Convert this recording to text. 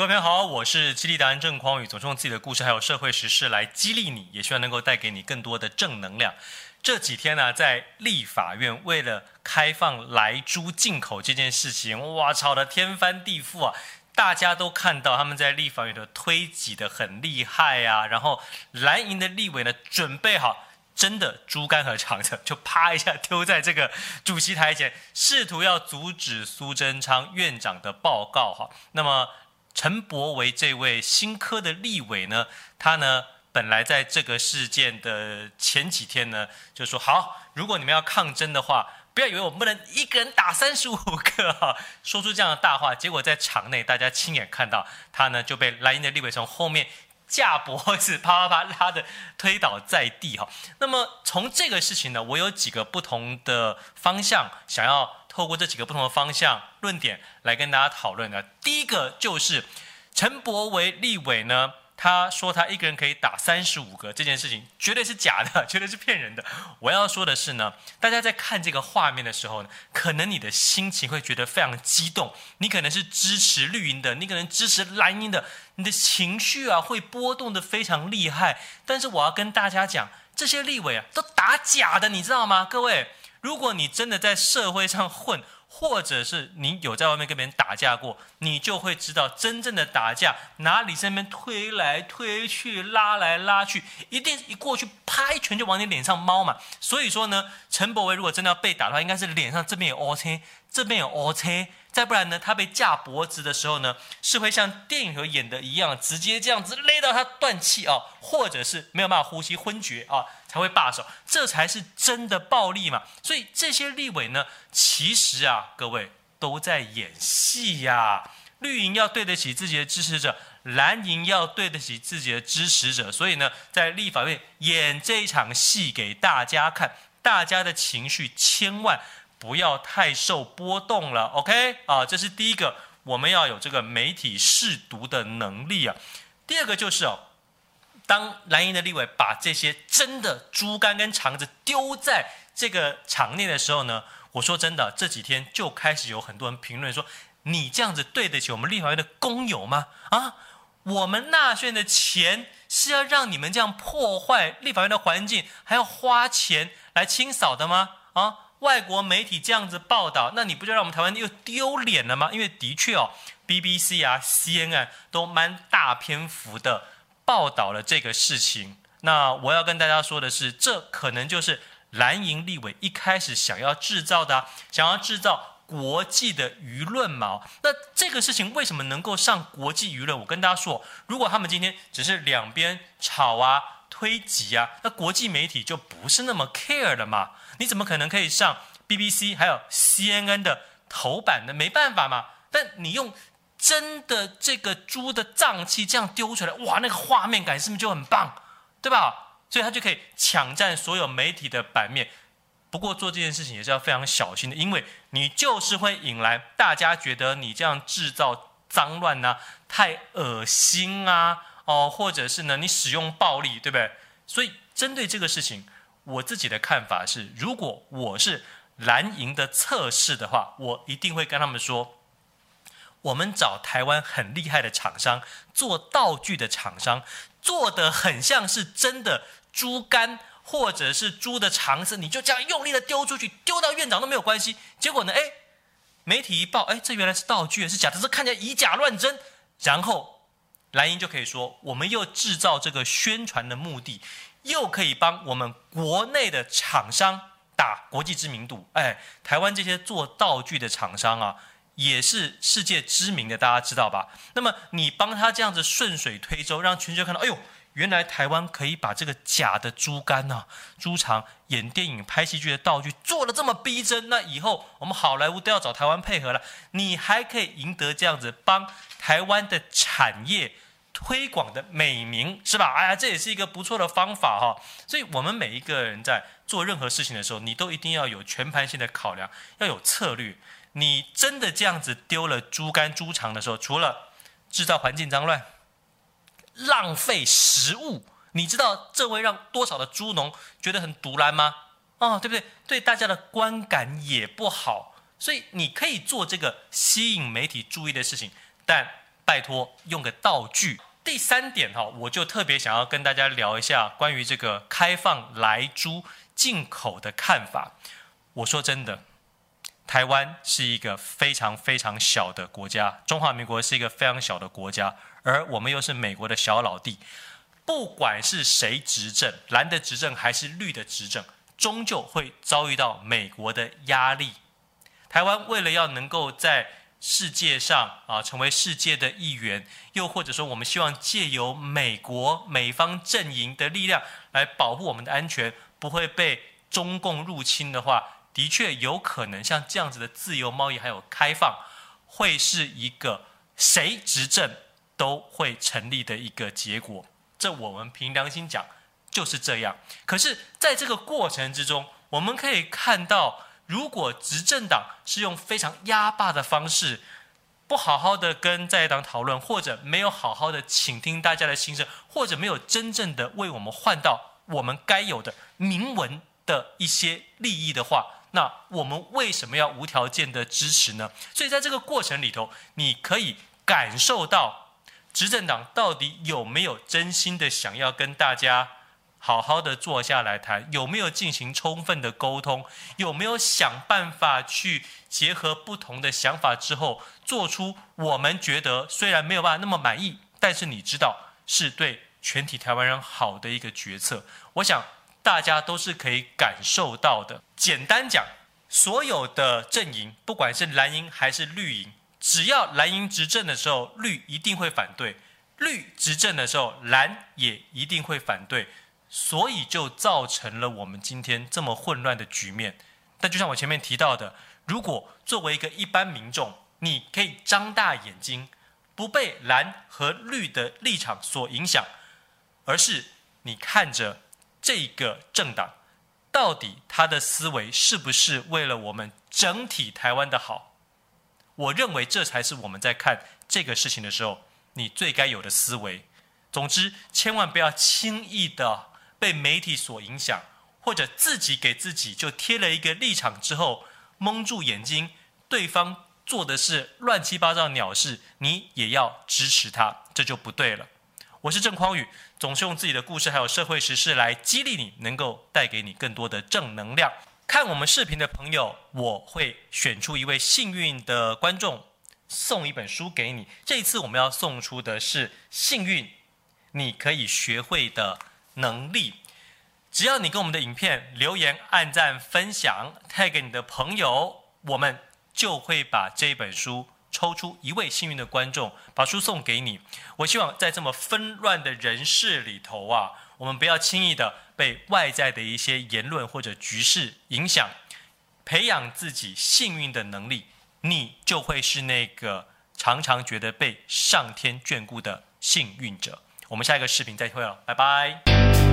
各位朋友好，我是激励达人郑匡宇，总是用自己的故事还有社会时事来激励你，也希望能够带给你更多的正能量。这几天呢，在立法院为了开放莱猪进口这件事情，哇，吵得天翻地覆啊！大家都看到他们在立法院的推挤得很厉害啊，然后蓝营的立委呢，准备好真的猪肝和肠子，就啪一下丢在这个主席台前，试图要阻止苏贞昌院长的报告哈。那么。陈柏惟这位新科的立委呢，他呢本来在这个事件的前几天呢，就说好，如果你们要抗争的话，不要以为我们不能一个人打三十五个 哈，说出这样的大话。结果在场内大家亲眼看到，他呢就被蓝营的立委从后面架脖子，啪啪啪拉的推倒在地哈。那么从这个事情呢，我有几个不同的方向想要。透过这几个不同的方向论点来跟大家讨论的，第一个就是陈柏惟立委呢，他说他一个人可以打三十五个，这件事情绝对是假的，绝对是骗人的。我要说的是呢，大家在看这个画面的时候呢，可能你的心情会觉得非常激动，你可能是支持绿营的，你可能支持蓝营的，你的情绪啊会波动的非常厉害。但是我要跟大家讲，这些立委啊都打假的，你知道吗，各位？如果你真的在社会上混，或者是你有在外面跟别人打架过，你就会知道真正的打架哪里是那边推来推去、拉来拉去，一定一过去啪一拳就往你脸上猫嘛。所以说呢，陈柏惟如果真的要被打的话，应该是脸上这边有 O 青，这边有 O 青。再不然呢，他被架脖子的时候呢，是会像电影和演的一样，直接这样子勒到他断气啊，或者是没有办法呼吸昏厥啊，才会罢手，这才是真的暴力嘛。所以这些立委呢，其实啊，各位都在演戏呀。绿营要对得起自己的支持者，蓝营要对得起自己的支持者，所以呢，在立法院演这一场戏给大家看，大家的情绪千万。不要太受波动了，OK 啊，这是第一个，我们要有这个媒体试读的能力啊。第二个就是哦，当蓝营的立委把这些真的猪肝跟肠子丢在这个场内的时候呢，我说真的，这几天就开始有很多人评论说，你这样子对得起我们立法院的工友吗？啊，我们纳税人的钱是要让你们这样破坏立法院的环境，还要花钱来清扫的吗？啊？外国媒体这样子报道，那你不就让我们台湾又丢脸了吗？因为的确哦，BBC 啊、CNN 都蛮大篇幅的报道了这个事情。那我要跟大家说的是，这可能就是蓝营立委一开始想要制造的，想要制造国际的舆论嘛。那这个事情为什么能够上国际舆论？我跟大家说，如果他们今天只是两边吵啊、推挤啊，那国际媒体就不是那么 care 了嘛。你怎么可能可以上 BBC 还有 CNN 的头版呢？没办法嘛。但你用真的这个猪的脏器这样丢出来，哇，那个画面感是不是就很棒，对吧？所以他就可以抢占所有媒体的版面。不过做这件事情也是要非常小心的，因为你就是会引来大家觉得你这样制造脏乱呐、啊，太恶心啊，哦，或者是呢你使用暴力，对不对？所以针对这个事情。我自己的看法是，如果我是蓝营的测试的话，我一定会跟他们说，我们找台湾很厉害的厂商做道具的厂商，做的很像是真的猪肝或者是猪的肠子，你就这样用力的丢出去，丢到院长都没有关系。结果呢，哎，媒体一报，哎，这原来是道具，是假的，这看起来以假乱真，然后蓝营就可以说，我们又制造这个宣传的目的。又可以帮我们国内的厂商打国际知名度，哎，台湾这些做道具的厂商啊，也是世界知名的，大家知道吧？那么你帮他这样子顺水推舟，让全球看到，哎呦，原来台湾可以把这个假的猪肝呐、猪肠演电影、拍戏剧的道具做得这么逼真，那以后我们好莱坞都要找台湾配合了。你还可以赢得这样子帮台湾的产业。推广的美名是吧？哎呀，这也是一个不错的方法哈。所以，我们每一个人在做任何事情的时候，你都一定要有全盘性的考量，要有策略。你真的这样子丢了猪肝、猪肠的时候，除了制造环境脏乱、浪费食物，你知道这会让多少的猪农觉得很赌烂吗？哦，对不对？对大家的观感也不好。所以，你可以做这个吸引媒体注意的事情，但拜托用个道具。第三点哈，我就特别想要跟大家聊一下关于这个开放来猪进口的看法。我说真的，台湾是一个非常非常小的国家，中华民国是一个非常小的国家，而我们又是美国的小老弟。不管是谁执政，蓝的执政还是绿的执政，终究会遭遇到美国的压力。台湾为了要能够在世界上啊，成为世界的一员，又或者说，我们希望借由美国美方阵营的力量来保护我们的安全，不会被中共入侵的话，的确有可能像这样子的自由贸易还有开放，会是一个谁执政都会成立的一个结果。这我们凭良心讲就是这样。可是，在这个过程之中，我们可以看到。如果执政党是用非常压霸的方式，不好好的跟在野党讨论，或者没有好好的倾听大家的心声，或者没有真正的为我们换到我们该有的明文的一些利益的话，那我们为什么要无条件的支持呢？所以在这个过程里头，你可以感受到执政党到底有没有真心的想要跟大家。好好的坐下来谈，有没有进行充分的沟通？有没有想办法去结合不同的想法之后，做出我们觉得虽然没有办法那么满意，但是你知道是对全体台湾人好的一个决策？我想大家都是可以感受到的。简单讲，所有的阵营，不管是蓝营还是绿营，只要蓝营执政的时候，绿一定会反对；绿执政的时候，蓝也一定会反对。所以就造成了我们今天这么混乱的局面。但就像我前面提到的，如果作为一个一般民众，你可以张大眼睛，不被蓝和绿的立场所影响，而是你看着这个政党，到底他的思维是不是为了我们整体台湾的好？我认为这才是我们在看这个事情的时候，你最该有的思维。总之，千万不要轻易的。被媒体所影响，或者自己给自己就贴了一个立场之后蒙住眼睛，对方做的是乱七八糟鸟事，你也要支持他，这就不对了。我是郑匡宇，总是用自己的故事还有社会时事来激励你，能够带给你更多的正能量。看我们视频的朋友，我会选出一位幸运的观众，送一本书给你。这一次我们要送出的是《幸运你可以学会的》能力，只要你跟我们的影片留言、按赞、分享，tag 给你的朋友，我们就会把这本书抽出一位幸运的观众，把书送给你。我希望在这么纷乱的人世里头啊，我们不要轻易的被外在的一些言论或者局势影响，培养自己幸运的能力，你就会是那个常常觉得被上天眷顾的幸运者。我们下一个视频再会了，拜拜。